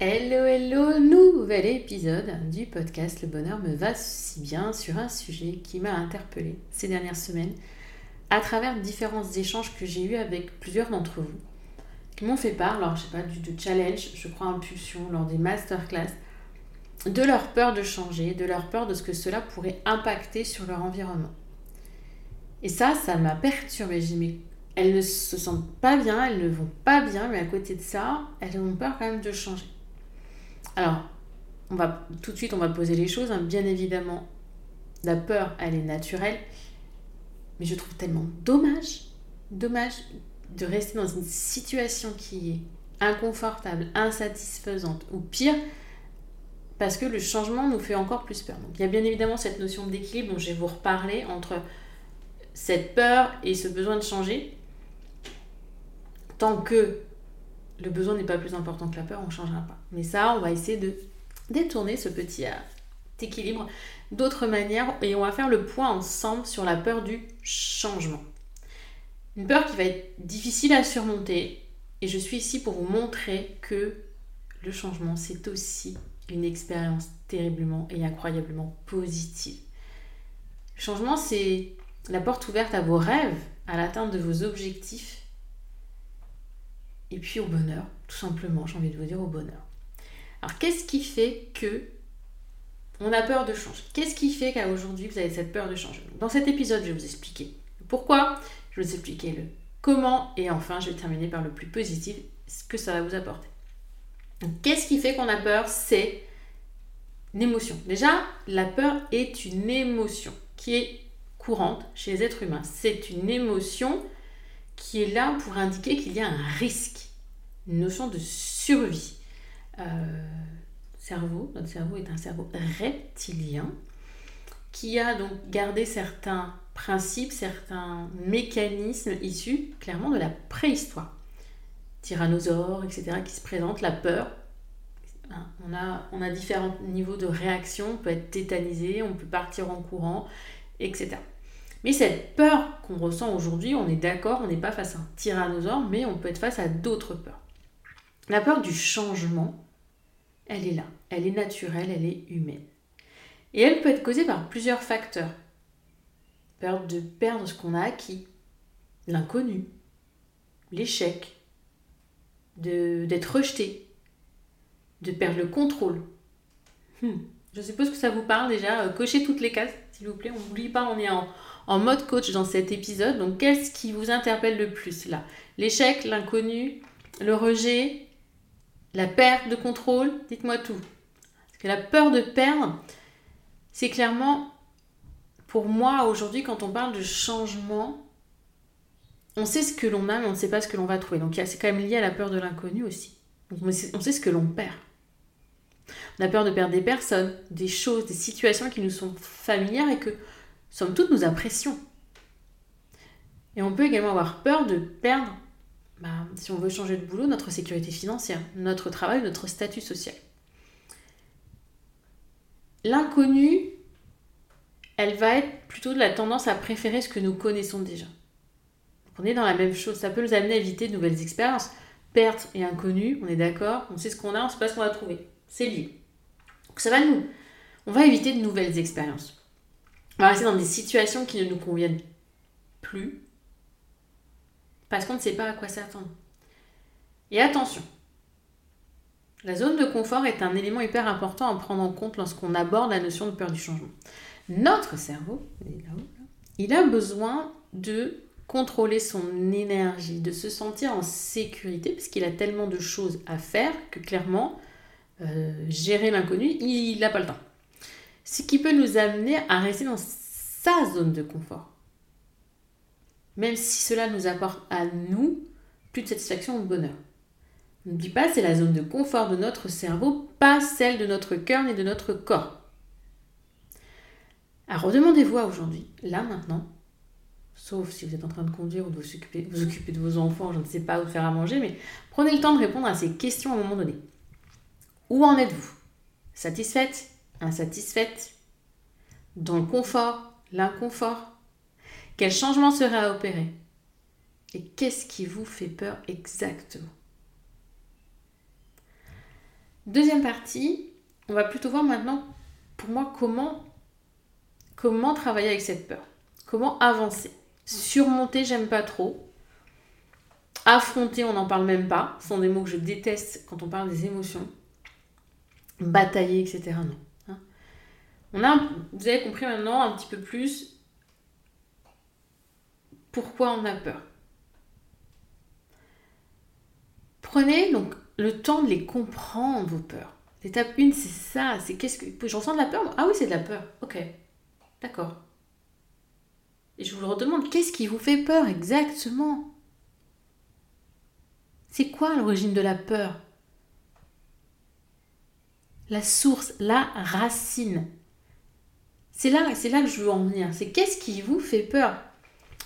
Hello, hello, nouvel épisode du podcast Le bonheur me va si bien sur un sujet qui m'a interpellée ces dernières semaines à travers différents échanges que j'ai eus avec plusieurs d'entre vous qui m'ont fait part, alors je sais pas, du de challenge, je crois impulsion, lors des masterclass, de leur peur de changer, de leur peur de ce que cela pourrait impacter sur leur environnement. Et ça, ça m'a perturbée. J'ai mais elles ne se sentent pas bien, elles ne vont pas bien, mais à côté de ça, elles ont peur quand même de changer. Alors, on va tout de suite, on va poser les choses. Hein. Bien évidemment, la peur, elle est naturelle, mais je trouve tellement dommage, dommage de rester dans une situation qui est inconfortable, insatisfaisante ou pire, parce que le changement nous fait encore plus peur. Donc, il y a bien évidemment cette notion d'équilibre dont je vais vous reparler entre cette peur et ce besoin de changer. Tant que le besoin n'est pas plus important que la peur, on ne changera pas. Mais ça, on va essayer de détourner ce petit euh, équilibre d'autres manières et on va faire le point ensemble sur la peur du changement. Une peur qui va être difficile à surmonter et je suis ici pour vous montrer que le changement, c'est aussi une expérience terriblement et incroyablement positive. Le changement, c'est la porte ouverte à vos rêves, à l'atteinte de vos objectifs et puis au bonheur, tout simplement, j'ai envie de vous dire au bonheur. Alors qu'est-ce qui fait que on a peur de changer? Qu'est-ce qui fait qu'aujourd'hui vous avez cette peur de changer? Dans cet épisode, je vais vous expliquer pourquoi, je vais vous expliquer le comment et enfin je vais terminer par le plus positif, ce que ça va vous apporter. Qu'est-ce qui fait qu'on a peur? C'est une émotion. Déjà, la peur est une émotion qui est courante chez les êtres humains. C'est une émotion qui est là pour indiquer qu'il y a un risque, une notion de survie. Euh, cerveau, notre cerveau est un cerveau reptilien qui a donc gardé certains principes, certains mécanismes issus clairement de la préhistoire. Tyrannosaures, etc., qui se présentent, la peur. Hein, on a, on a différents niveaux de réaction, on peut être tétanisé, on peut partir en courant, etc. Mais cette peur qu'on ressent aujourd'hui, on est d'accord, on n'est pas face à un tyrannosaure, mais on peut être face à d'autres peurs. La peur du changement, elle est là, elle est naturelle, elle est humaine. Et elle peut être causée par plusieurs facteurs. Peur de perdre ce qu'on a acquis, l'inconnu, l'échec, d'être rejeté, de perdre le contrôle. Hmm. Je suppose que ça vous parle déjà. Euh, cochez toutes les cases, s'il vous plaît. On n'oublie pas, on est en, en mode coach dans cet épisode. Donc, qu'est-ce qui vous interpelle le plus là? L'échec, l'inconnu, le rejet, la perte de contrôle? Dites-moi tout. Parce que la peur de perdre, c'est clairement, pour moi aujourd'hui, quand on parle de changement, on sait ce que l'on a, mais on ne sait pas ce que l'on va trouver. Donc c'est quand même lié à la peur de l'inconnu aussi. Donc on sait ce que l'on perd. On a peur de perdre des personnes, des choses, des situations qui nous sont familières et que, somme toute, nous apprécions. Et on peut également avoir peur de perdre, bah, si on veut changer de boulot, notre sécurité financière, notre travail, notre statut social. L'inconnu, elle va être plutôt de la tendance à préférer ce que nous connaissons déjà. On est dans la même chose, ça peut nous amener à éviter de nouvelles expériences. Perte et inconnu, on est d'accord, on sait ce qu'on a, on sait pas ce qu'on va trouver. C'est lié. Donc ça va nous. On va éviter de nouvelles expériences. On va rester dans des situations qui ne nous conviennent plus parce qu'on ne sait pas à quoi s'attendre. Et attention, la zone de confort est un élément hyper important à prendre en compte lorsqu'on aborde la notion de peur du changement. Notre cerveau, il a besoin de contrôler son énergie, de se sentir en sécurité, parce qu'il a tellement de choses à faire que clairement, euh, gérer l'inconnu, il n'a pas le temps. Ce qui peut nous amener à rester dans sa zone de confort. Même si cela nous apporte à nous plus de satisfaction ou de bonheur. N'oublie pas, c'est la zone de confort de notre cerveau, pas celle de notre cœur ni de notre corps. Alors redemandez-vous aujourd'hui, là maintenant, sauf si vous êtes en train de conduire ou de vous occuper, vous de vos enfants, je ne sais pas, ou faire à manger, mais prenez le temps de répondre à ces questions à un moment donné. Où en êtes-vous? Satisfaite? Insatisfaite Dans le confort L'inconfort Quel changement serait à opérer Et qu'est-ce qui vous fait peur exactement? Deuxième partie, on va plutôt voir maintenant, pour moi, comment, comment travailler avec cette peur. Comment avancer. Surmonter, j'aime pas trop. Affronter, on n'en parle même pas. Ce sont des mots que je déteste quand on parle des émotions. Batailler, etc. Non. On a, vous avez compris maintenant un petit peu plus pourquoi on a peur. Prenez donc le temps de les comprendre, vos peurs. L'étape 1, c'est ça. C'est qu'est-ce que. J'en sens de la peur Ah oui, c'est de la peur. Ok. D'accord. Et je vous le redemande, qu'est-ce qui vous fait peur exactement? C'est quoi l'origine de la peur? La source, la racine. C'est là, c'est là que je veux en venir. C'est qu'est-ce qui vous fait peur?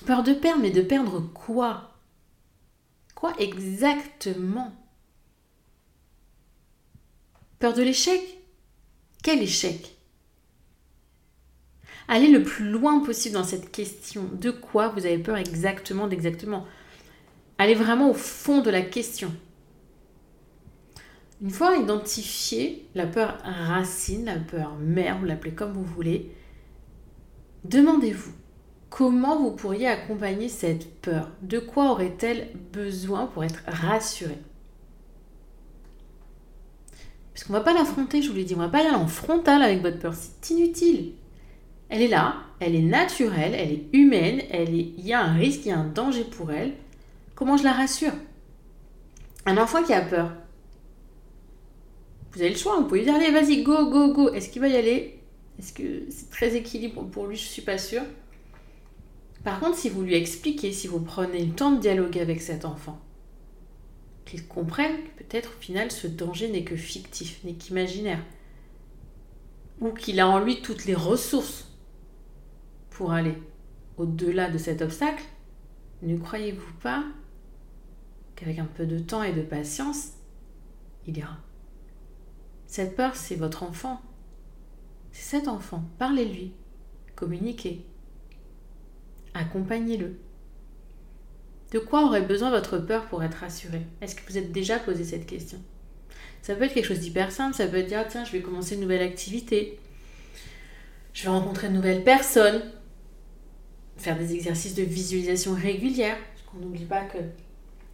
Peur de perdre, mais de perdre quoi? Quoi exactement? Peur de l'échec? Quel échec? Allez le plus loin possible dans cette question. De quoi vous avez peur exactement d'exactement? Allez vraiment au fond de la question. Une fois identifié la peur racine, la peur mère, vous l'appelez comme vous voulez, demandez-vous comment vous pourriez accompagner cette peur? De quoi aurait-elle besoin pour être rassurée? Parce qu'on va pas l'affronter, je vous l'ai dit, on va pas aller en frontal avec votre peur, c'est inutile. Elle est là, elle est naturelle, elle est humaine, elle est... il y a un risque, il y a un danger pour elle. Comment je la rassure? Un enfant qui a peur, vous avez le choix, vous pouvez lui dire allez, vas-y, go, go, go. Est-ce qu'il va y aller? Est-ce que c'est très équilibre pour lui? Je suis pas sûre. Par contre, si vous lui expliquez, si vous prenez le temps de dialoguer avec cet enfant, qu'il comprenne que peut-être au final ce danger n'est que fictif, n'est qu'imaginaire, ou qu'il a en lui toutes les ressources pour aller au-delà de cet obstacle, ne croyez-vous pas qu'avec un peu de temps et de patience, il ira? Cette peur, c'est votre enfant. C'est cet enfant. Parlez-lui. Communiquez. Accompagnez-le. De quoi aurait besoin votre peur pour être rassuré? Est-ce que vous êtes déjà posé cette question? Ça peut être quelque chose d'hyper simple, ça peut être dire tiens, je vais commencer une nouvelle activité, je vais rencontrer une nouvelle personne, faire des exercices de visualisation régulière, parce qu'on n'oublie pas que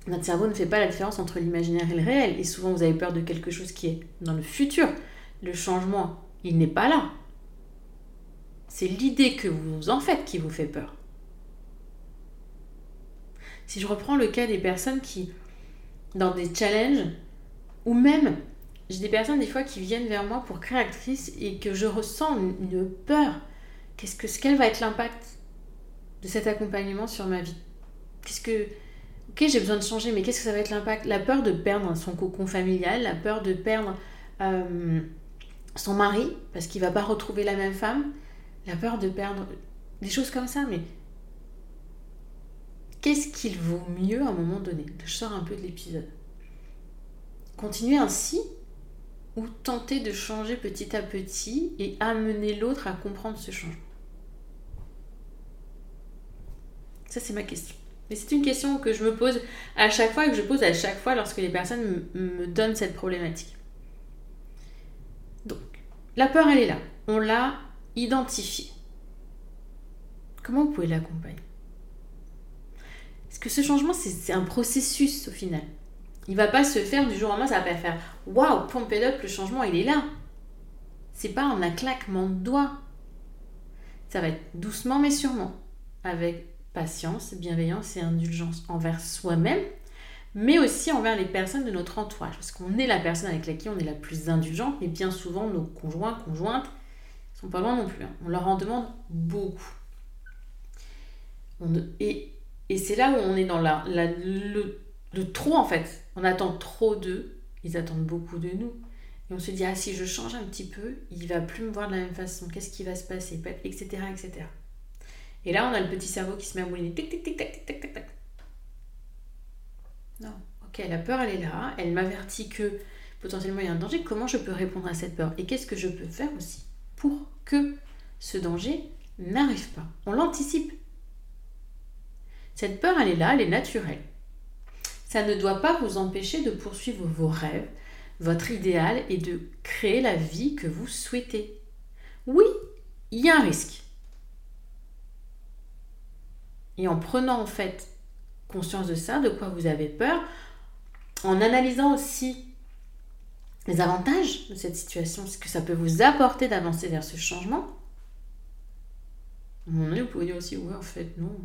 notre cerveau ne fait pas la différence entre l'imaginaire et le réel, et souvent vous avez peur de quelque chose qui est dans le futur. Le changement il n'est pas là. C'est l'idée que vous en faites qui vous fait peur. Si je reprends le cas des personnes qui, dans des challenges, ou même, j'ai des personnes des fois qui viennent vers moi pour créer actrice et que je ressens une, peur. Qu'est-ce que, quel va être l'impact de cet accompagnement sur ma vie? Qu'est-ce que, ok, j'ai besoin de changer, mais qu'est-ce que ça va être l'impact? La peur de perdre son cocon familial, la peur de perdre euh, son mari parce qu'il va pas retrouver la même femme, la peur de perdre des choses comme ça, mais qu'est-ce qu'il vaut mieux à un moment donné? Je sors un peu de l'épisode. Continuer ainsi ou tenter de changer petit à petit et amener l'autre à comprendre ce changement? Ça, c'est ma question. Mais c'est une question que je me pose à chaque fois et que je pose à chaque fois lorsque les personnes me donnent cette problématique. La peur, elle est là. On l'a identifiée. Comment vous pouvez l'accompagner? Parce que ce changement, c'est un processus au final. Il va pas se faire du jour au lendemain, ça va pas faire waouh, pompe up, le changement, il est là. C'est pas en un claquement de doigts. Ça va être doucement mais sûrement, avec patience, bienveillance et indulgence envers soi-même, mais aussi envers les personnes de notre entourage. Parce qu'on est la personne avec laquelle on est la plus indulgente, mais bien souvent nos conjoints, conjointes, sont pas loin non plus. Hein. On leur en demande beaucoup. et, c'est là où on est dans la, le, le trop en fait. On attend trop d'eux, ils attendent beaucoup de nous. Et on se dit, ah si je change un petit peu, il va plus me voir de la même façon, qu'est-ce qui va se passer, etc. etc. Et là, on a le petit cerveau qui se met à mouliner. Tic, tic, tic, tic, tic, tic, tic. Non. Ok, la peur, elle est là. Elle m'avertit que potentiellement il y a un danger. Comment je peux répondre à cette peur? Et qu'est-ce que je peux faire aussi pour que ce danger n'arrive pas? On l'anticipe. Cette peur, elle est là, elle est naturelle. Ça ne doit pas vous empêcher de poursuivre vos rêves, votre idéal et de créer la vie que vous souhaitez. Oui, il y a un risque. Et en prenant en fait conscience de ça, de quoi vous avez peur, en analysant aussi les avantages de cette situation, ce que ça peut vous apporter d'avancer vers ce changement, à un moment donné, vous pouvez dire aussi, ouais, en fait, non,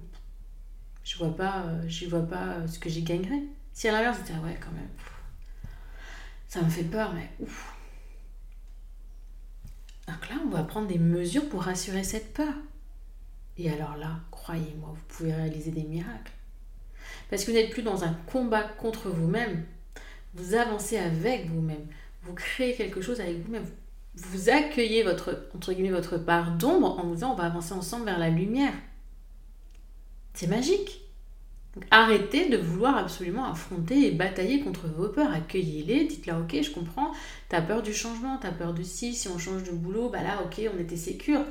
je vois pas, euh, je vois pas euh, ce que j'y gagnerais. Si à l'inverse, vous ouais, quand même, ça me fait peur, mais ouf. Donc là, on va prendre des mesures pour rassurer cette peur. Et alors là, croyez-moi, vous pouvez réaliser des miracles. Parce que vous n'êtes plus dans un combat contre vous-même. Vous avancez avec vous-même. Vous créez quelque chose avec vous-même. Vous accueillez votre, entre guillemets, votre part d'ombre en vous disant on va avancer ensemble vers la lumière. C'est magique. arrêtez de vouloir absolument affronter et batailler contre vos peurs. Accueillez-les, dites-leur ok, je comprends, t'as peur du changement, t'as peur de si, si on change de boulot, bah là ok, on était sécure.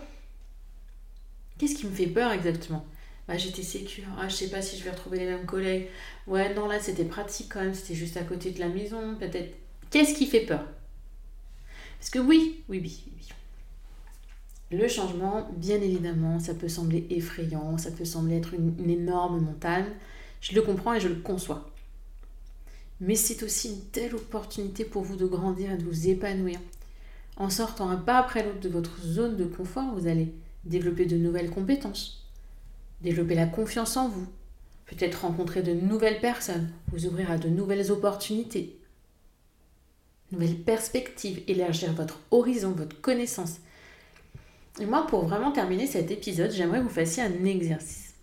Qu'est-ce qui me fait peur exactement? Bah, J'étais sécure. Ah, je sais pas si je vais retrouver les mêmes collègues. Ouais, non, là, c'était pratique quand même. C'était juste à côté de la maison, peut-être. Qu'est-ce qui fait peur? Parce que oui, oui, oui, oui. Le changement, bien évidemment, ça peut sembler effrayant, ça peut sembler être une, énorme montagne. Je le comprends et je le conçois. Mais c'est aussi une telle opportunité pour vous de grandir et de vous épanouir. En sortant un pas après l'autre de votre zone de confort, vous allez développer de nouvelles compétences, développer la confiance en vous, peut-être rencontrer de nouvelles personnes, vous ouvrir à de nouvelles opportunités, nouvelles perspectives, élargir votre horizon, votre connaissance. Et moi, pour vraiment terminer cet épisode, j'aimerais que vous fassiez un exercice.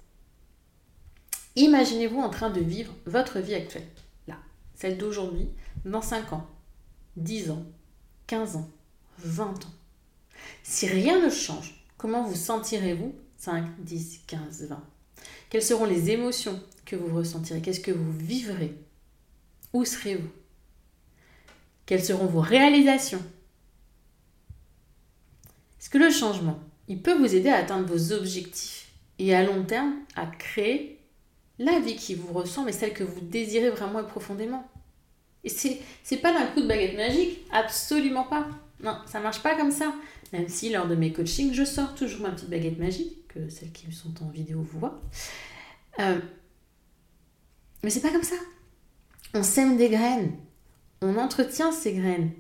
Imaginez-vous en train de vivre votre vie actuelle, là, celle d'aujourd'hui, dans 5 ans, 10 ans, 15 ans, 20 ans. Si rien ne change, Comment vous sentirez-vous 5, 10, 15, 20 Quelles seront les émotions que vous ressentirez? Qu'est-ce que vous vivrez? Où serez-vous? Quelles seront vos réalisations? Est-ce que le changement, il peut vous aider à atteindre vos objectifs et à long terme à créer la vie qui vous ressemble et celle que vous désirez vraiment et profondément? Et c'est, pas d'un coup de baguette magique, absolument pas. Non, ça marche pas comme ça. Même si lors de mes coachings, je sors toujours ma petite baguette magique, celles qui sont en vidéo voient. Euh, mais c'est pas comme ça. On sème des graines. On entretient ces graines.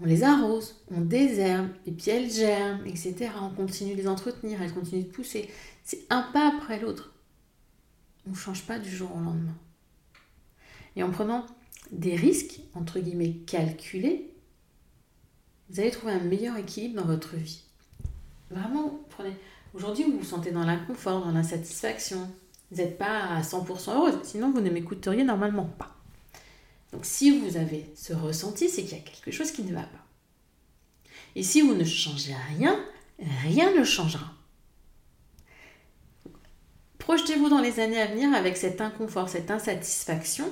on les arrose, on désherbe, et puis elles germent, etc. On continue de les entretenir, elles continuent de pousser. C'est un pas après l'autre. On ne change pas du jour au lendemain. Et en prenant des risques, entre guillemets, calculés, vous allez trouver un meilleur équilibre dans votre vie. Vraiment, prenez. Aujourd'hui, vous vous sentez dans l'inconfort, dans l'insatisfaction. Vous n'êtes pas à 100% heureuse, sinon vous ne m'écouteriez normalement pas. Donc si vous avez ce ressenti, c'est qu'il y a quelque chose qui ne va pas. Et si vous ne changez rien, rien ne changera. Projetez-vous dans les années à venir avec cet inconfort, cette insatisfaction,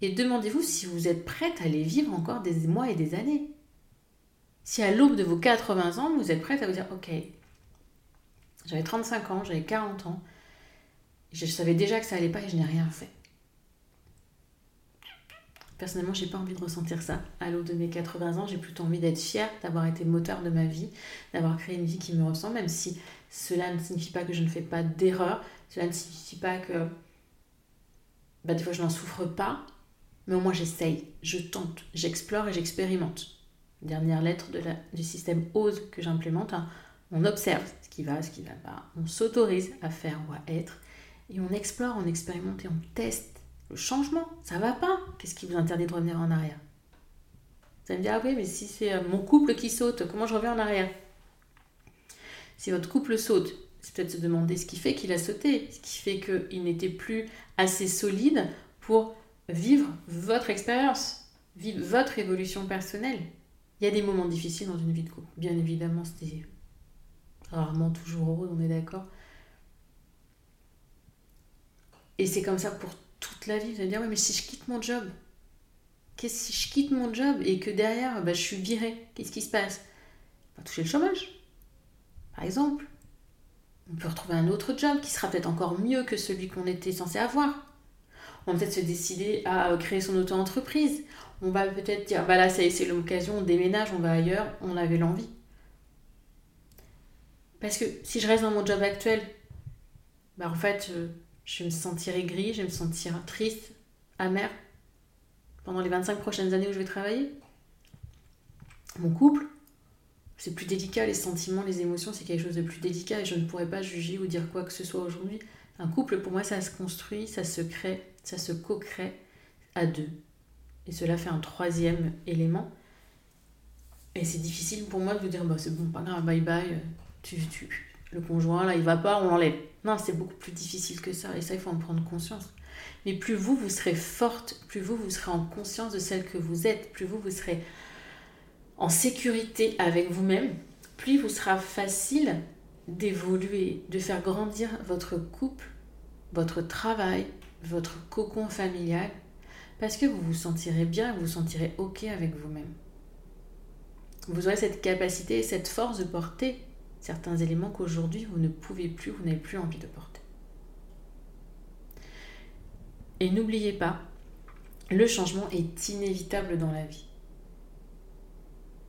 et demandez-vous si vous êtes prête à les vivre encore des mois et des années. Si à l'aube de vos 80 ans, vous êtes prête à vous dire, ok, j'avais 35 ans, j'avais 40 ans, je savais déjà que ça allait pas et je n'ai rien fait. Personnellement, j'ai pas envie de ressentir ça. À l'aube de mes 80 ans, j'ai plutôt envie d'être fière d'avoir été moteur de ma vie, d'avoir créé une vie qui me ressemble, même si cela ne signifie pas que je ne fais pas d'erreur, cela ne signifie pas que bah, des fois je n'en souffre pas, mais au moins j'essaye, je tente, j'explore et j'expérimente. Dernière lettre du système OSE que j'implémente, hein. on observe ce qui va, ce qui ne va pas, on s'autorise à faire ou à être, et on explore, on expérimente et on teste le changement. Ça va pas. Qu'est-ce qui vous interdit de revenir en arrière? Vous allez me dire, ah oui, mais si c'est euh, mon couple qui saute, comment je reviens en arrière? Si votre couple saute, c'est peut-être se demander ce qui fait qu'il a sauté, ce qui fait qu'il n'était plus assez solide pour vivre votre expérience, vivre votre évolution personnelle. Il y a des moments difficiles dans une vie de couple. Bien évidemment, c'était rarement toujours heureux, on est d'accord. Et c'est comme ça pour toute la vie. Vous allez dire, mais si je quitte mon job, qu'est-ce si je quitte mon job et que derrière, bah, je suis virée, qu'est-ce qui se passe? On va toucher le chômage, par exemple. On peut retrouver un autre job qui sera peut-être encore mieux que celui qu'on était censé avoir. On va peut-être se décider à créer son auto-entreprise. On va peut-être dire, bah là, c'est l'occasion, on déménage, on va ailleurs, on avait l'envie. Parce que si je reste dans mon job actuel, bah en fait, euh, je vais me sentir aigrie, je vais me sentir triste, amère pendant les 25 prochaines années où je vais travailler. Mon couple, c'est plus délicat, les sentiments, les émotions, c'est quelque chose de plus délicat et je ne pourrais pas juger ou dire quoi que ce soit aujourd'hui. Un couple, pour moi, ça se construit, ça se crée, ça se co-crée à deux. Et cela fait un troisième élément. Et c'est difficile pour moi de vous dire, bah, c'est bon, pas grave, bye bye, tu, tu, le conjoint, là, il va pas, on l'enlève. Non, c'est beaucoup plus difficile que ça. Et ça, il faut en prendre conscience. Mais plus vous, vous serez forte, plus vous, vous serez en conscience de celle que vous êtes, plus vous, vous serez en sécurité avec vous-même, plus vous sera facile d'évoluer, de faire grandir votre couple, votre travail, votre cocon familial, parce que vous vous sentirez bien, vous vous sentirez OK avec vous-même. Vous aurez cette capacité et cette force de porter certains éléments qu'aujourd'hui vous ne pouvez plus, vous n'avez plus envie de porter. Et n'oubliez pas, le changement est inévitable dans la vie.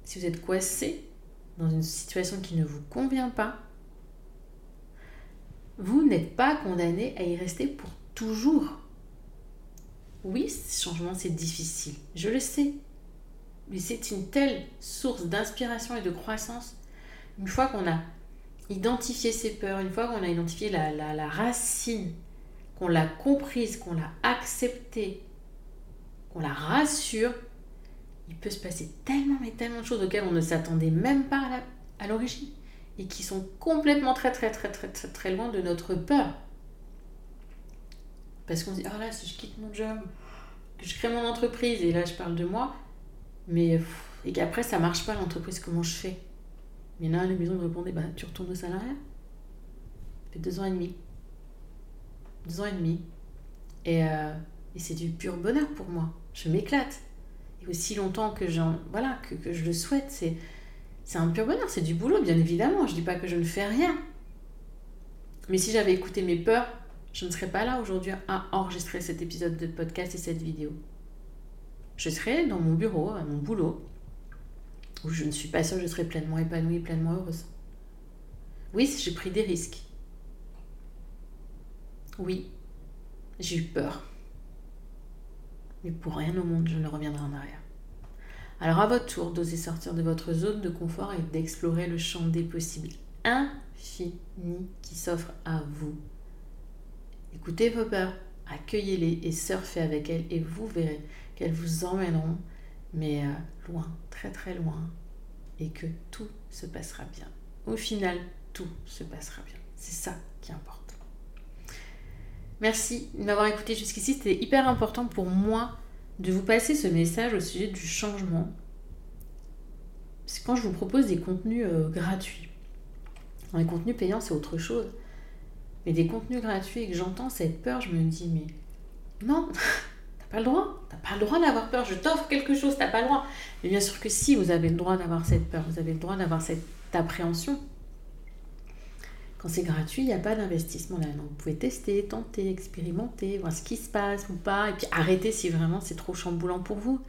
Si vous êtes coincé dans une situation qui ne vous convient pas, vous n'êtes pas condamné à y rester pour toujours. Oui, ce changement, c'est difficile, je le sais. Mais c'est une telle source d'inspiration et de croissance une fois qu'on a identifié ses peurs, une fois qu'on a identifié la, racine, qu'on l'a comprise, qu'on l'a acceptée, qu'on la rassure, il peut se passer tellement mais tellement de choses auxquelles on ne s'attendait même pas à l'origine et qui sont complètement très très très très très très loin de notre peur. Parce qu'on se dit, oh là, si je quitte mon job, que je crée mon entreprise, et là je parle de moi, mais et qu'après ça marche pas l'entreprise, comment je fais? Il y en a un à la maison me répondait bah, Tu retournes au salariat? Ça fait deux ans et demi. Deux ans et demi. Et, euh, et c'est du pur bonheur pour moi. Je m'éclate. Et aussi longtemps que, voilà, que, que je le souhaite, c'est, c'est un pur bonheur. C'est du boulot, bien évidemment. Je dis pas que je ne fais rien. Mais si j'avais écouté mes peurs, je ne serais pas là aujourd'hui à enregistrer cet épisode de podcast et cette vidéo. Je serais dans mon bureau, à mon boulot, où je ne suis pas sûre que je serai pleinement épanouie, pleinement heureuse. Oui, j'ai pris des risques. Oui, j'ai eu peur. Mais pour rien au monde, je ne reviendrai en arrière. Alors à votre tour d'oser sortir de votre zone de confort et d'explorer le champ des possibles infini qui s'offre à vous. Écoutez vos peurs, accueillez-les et surfez avec elles et vous verrez qu'elles vous emmèneront, mais euh, loin, très très loin, et que tout se passera bien. Au final, tout se passera bien. C'est ça qui importe. Merci de m'avoir écouté jusqu'ici. C'était hyper important pour moi de vous passer ce message au sujet du changement. C'est quand je vous propose des contenus euh, gratuits. Les contenus payants, c'est autre chose. Mais des contenus gratuits et que j'entends cette peur, je me dis, mais non, t'as pas le droit. T'as pas le droit d'avoir peur. Je t'offre quelque chose, t'as pas le droit. Mais bien sûr que si, vous avez le droit d'avoir cette peur. Vous avez le droit d'avoir cette appréhension. Quand c'est gratuit, il n'y a pas d'investissement là. Vous pouvez tester, tenter, expérimenter, voir ce qui se passe ou pas, et puis arrêter si vraiment c'est trop chamboulant pour vous.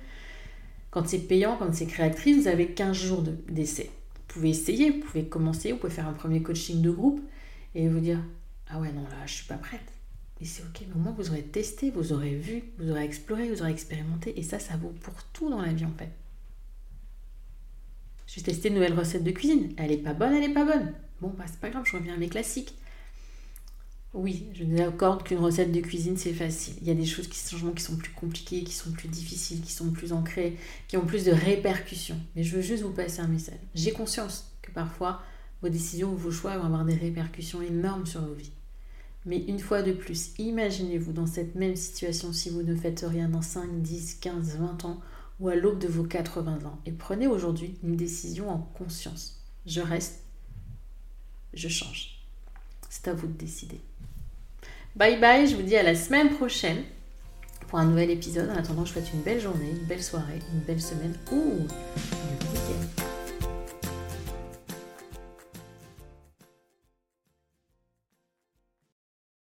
Quand c'est payant, quand c'est créatrice, vous avez 15 jours d'essai. vous pouvez essayer, vous pouvez commencer, vous pouvez faire un premier coaching de groupe et vous dire Ah ouais, non, là, je suis pas prête. Et c'est ok, mais au moins vous aurez testé, vous aurez vu, vous aurez exploré, vous aurez expérimenté, et ça, ça vaut pour tout dans la vie en fait. J'ai testé une nouvelle recette de cuisine. Elle est pas bonne, elle est pas bonne. Bon, bah, c'est pas grave, je reviens à mes classiques. Oui, je vous accorde qu'une recette de cuisine, c'est facile. Il y a des choses qui, qui sont plus compliquées, qui sont plus difficiles, qui sont plus ancrées, qui ont plus de répercussions. Mais je veux juste vous passer un message. J'ai conscience que parfois, vos décisions ou vos choix vont avoir des répercussions énormes sur vos vies. Mais une fois de plus, imaginez-vous dans cette même situation si vous ne faites rien dans 5, 10, 15, 20 ans ou à l'aube de vos 80 ans. Et prenez aujourd'hui une décision en conscience. Je reste je change. C'est à vous de décider. Bye bye, je vous dis à la semaine prochaine pour un nouvel épisode. En attendant, je vous souhaite une belle journée, une belle soirée, une belle semaine ou